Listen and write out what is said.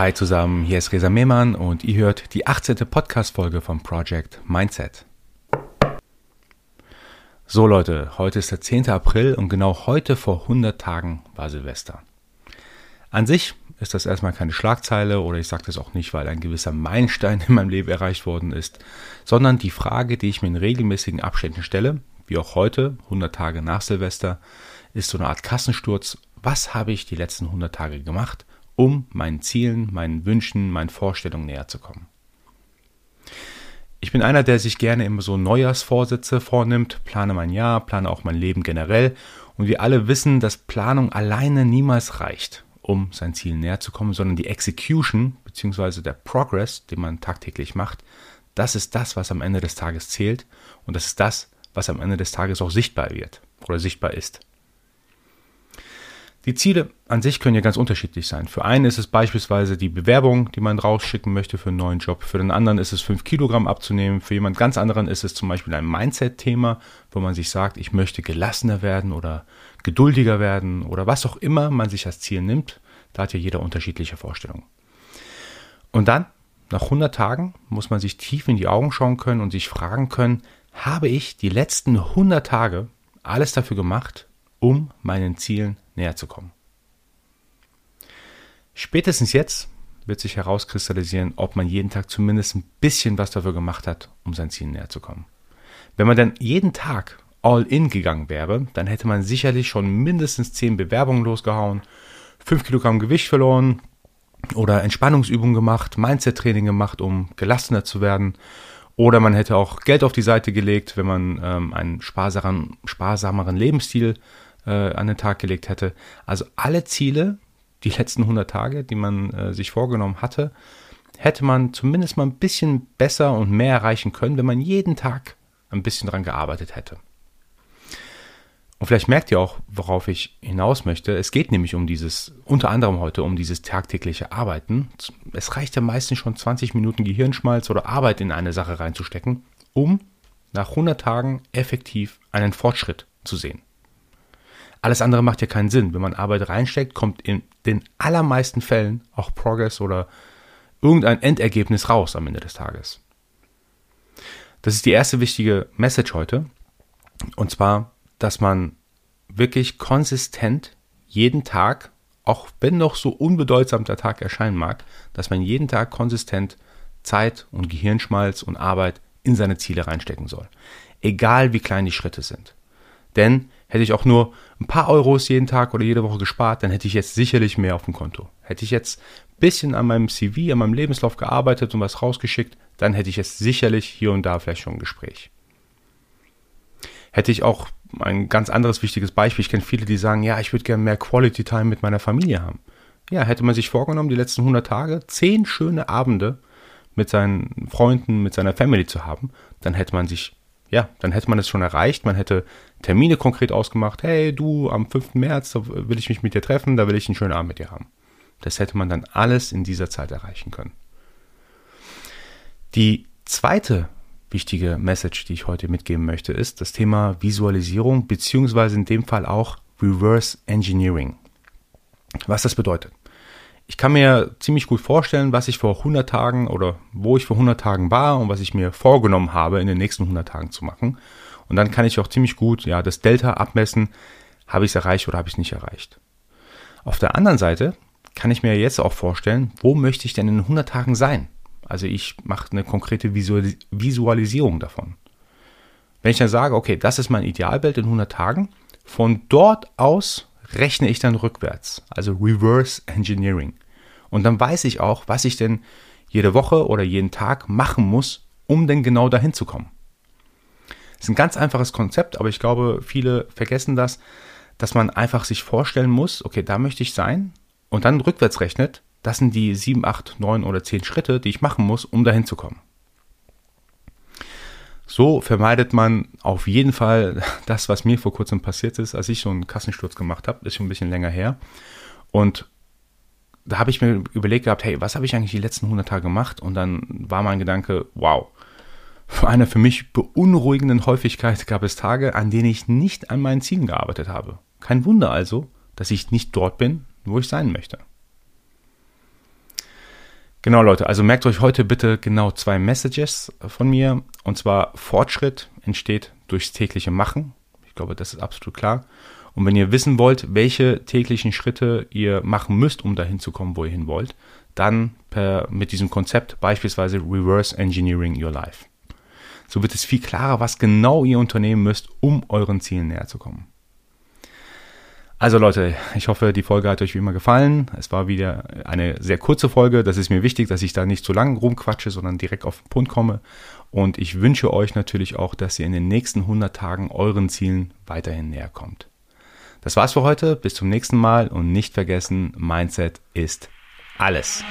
Hi zusammen, hier ist Resa Mehmann und ihr hört die 18. Podcast-Folge vom Project Mindset. So Leute, heute ist der 10. April und genau heute vor 100 Tagen war Silvester. An sich ist das erstmal keine Schlagzeile oder ich sage das auch nicht, weil ein gewisser Meilenstein in meinem Leben erreicht worden ist, sondern die Frage, die ich mir in regelmäßigen Abständen stelle, wie auch heute, 100 Tage nach Silvester, ist so eine Art Kassensturz. Was habe ich die letzten 100 Tage gemacht, um meinen Zielen, meinen Wünschen, meinen Vorstellungen näher zu kommen? Ich bin einer, der sich gerne immer so Neujahrsvorsätze vornimmt, plane mein Jahr, plane auch mein Leben generell. Und wir alle wissen, dass Planung alleine niemals reicht, um sein Ziel näher zu kommen, sondern die Execution bzw. der Progress, den man tagtäglich macht, das ist das, was am Ende des Tages zählt und das ist das, was am Ende des Tages auch sichtbar wird oder sichtbar ist. Die Ziele an sich können ja ganz unterschiedlich sein. Für einen ist es beispielsweise die Bewerbung, die man rausschicken möchte für einen neuen Job. Für den anderen ist es 5 Kilogramm abzunehmen. Für jemand ganz anderen ist es zum Beispiel ein Mindset-Thema, wo man sich sagt, ich möchte gelassener werden oder geduldiger werden oder was auch immer man sich als Ziel nimmt. Da hat ja jeder unterschiedliche Vorstellungen. Und dann, nach 100 Tagen, muss man sich tief in die Augen schauen können und sich fragen können, habe ich die letzten 100 Tage alles dafür gemacht, um meinen Zielen näher zu kommen. Spätestens jetzt wird sich herauskristallisieren, ob man jeden Tag zumindest ein bisschen was dafür gemacht hat, um sein Ziel näher zu kommen. Wenn man dann jeden Tag all in gegangen wäre, dann hätte man sicherlich schon mindestens 10 Bewerbungen losgehauen, 5 Kilogramm Gewicht verloren oder Entspannungsübungen gemacht, Mindset-Training gemacht, um gelassener zu werden. Oder man hätte auch Geld auf die Seite gelegt, wenn man ähm, einen sparsameren, sparsameren Lebensstil äh, an den Tag gelegt hätte. Also alle Ziele, die letzten 100 Tage, die man äh, sich vorgenommen hatte, hätte man zumindest mal ein bisschen besser und mehr erreichen können, wenn man jeden Tag ein bisschen dran gearbeitet hätte. Und vielleicht merkt ihr auch, worauf ich hinaus möchte. Es geht nämlich um dieses, unter anderem heute um dieses tagtägliche Arbeiten. Es reicht ja meistens schon 20 Minuten Gehirnschmalz oder Arbeit in eine Sache reinzustecken, um nach 100 Tagen effektiv einen Fortschritt zu sehen. Alles andere macht ja keinen Sinn. Wenn man Arbeit reinsteckt, kommt in den allermeisten Fällen auch Progress oder irgendein Endergebnis raus am Ende des Tages. Das ist die erste wichtige Message heute. Und zwar, dass man wirklich konsistent jeden Tag, auch wenn noch so unbedeutsam der Tag erscheinen mag, dass man jeden Tag konsistent Zeit und Gehirnschmalz und Arbeit in seine Ziele reinstecken soll. Egal wie klein die Schritte sind. Denn hätte ich auch nur ein paar Euros jeden Tag oder jede Woche gespart, dann hätte ich jetzt sicherlich mehr auf dem Konto. Hätte ich jetzt ein bisschen an meinem CV, an meinem Lebenslauf gearbeitet und was rausgeschickt, dann hätte ich jetzt sicherlich hier und da vielleicht schon ein Gespräch. Hätte ich auch ein ganz anderes wichtiges Beispiel. Ich kenne viele, die sagen, ja, ich würde gerne mehr Quality Time mit meiner Familie haben. Ja, hätte man sich vorgenommen, die letzten 100 Tage zehn schöne Abende mit seinen Freunden, mit seiner Family zu haben, dann hätte man sich ja, dann hätte man es schon erreicht. Man hätte Termine konkret ausgemacht. Hey, du, am 5. März will ich mich mit dir treffen, da will ich einen schönen Abend mit dir haben. Das hätte man dann alles in dieser Zeit erreichen können. Die zweite wichtige Message, die ich heute mitgeben möchte, ist das Thema Visualisierung, beziehungsweise in dem Fall auch Reverse Engineering. Was das bedeutet. Ich kann mir ziemlich gut vorstellen, was ich vor 100 Tagen oder wo ich vor 100 Tagen war und was ich mir vorgenommen habe, in den nächsten 100 Tagen zu machen. Und dann kann ich auch ziemlich gut ja, das Delta abmessen, habe ich es erreicht oder habe ich es nicht erreicht. Auf der anderen Seite kann ich mir jetzt auch vorstellen, wo möchte ich denn in 100 Tagen sein? Also ich mache eine konkrete Visualisierung davon. Wenn ich dann sage, okay, das ist mein Idealbild in 100 Tagen, von dort aus rechne ich dann rückwärts, also Reverse Engineering. Und dann weiß ich auch, was ich denn jede Woche oder jeden Tag machen muss, um denn genau dahin zu kommen. Das ist ein ganz einfaches Konzept, aber ich glaube, viele vergessen das, dass man einfach sich vorstellen muss, okay, da möchte ich sein und dann rückwärts rechnet, das sind die 7, 8, 9 oder 10 Schritte, die ich machen muss, um dahin zu kommen. So vermeidet man auf jeden Fall das, was mir vor kurzem passiert ist, als ich so einen Kassensturz gemacht habe. Ist schon ein bisschen länger her. Und da habe ich mir überlegt gehabt, hey, was habe ich eigentlich die letzten 100 Tage gemacht? Und dann war mein Gedanke, wow, für einer für mich beunruhigenden Häufigkeit gab es Tage, an denen ich nicht an meinen Zielen gearbeitet habe. Kein Wunder also, dass ich nicht dort bin, wo ich sein möchte. Genau, Leute, also merkt euch heute bitte genau zwei Messages von mir. Und zwar Fortschritt entsteht durchs tägliche Machen. Ich glaube, das ist absolut klar. Und wenn ihr wissen wollt, welche täglichen Schritte ihr machen müsst, um dahin zu kommen, wo ihr hin wollt, dann per, mit diesem Konzept beispielsweise Reverse Engineering Your Life. So wird es viel klarer, was genau ihr unternehmen müsst, um euren Zielen näher zu kommen. Also Leute, ich hoffe, die Folge hat euch wie immer gefallen. Es war wieder eine sehr kurze Folge. Das ist mir wichtig, dass ich da nicht zu lang rumquatsche, sondern direkt auf den Punkt komme. Und ich wünsche euch natürlich auch, dass ihr in den nächsten 100 Tagen euren Zielen weiterhin näher kommt. Das war's für heute. Bis zum nächsten Mal und nicht vergessen, Mindset ist alles.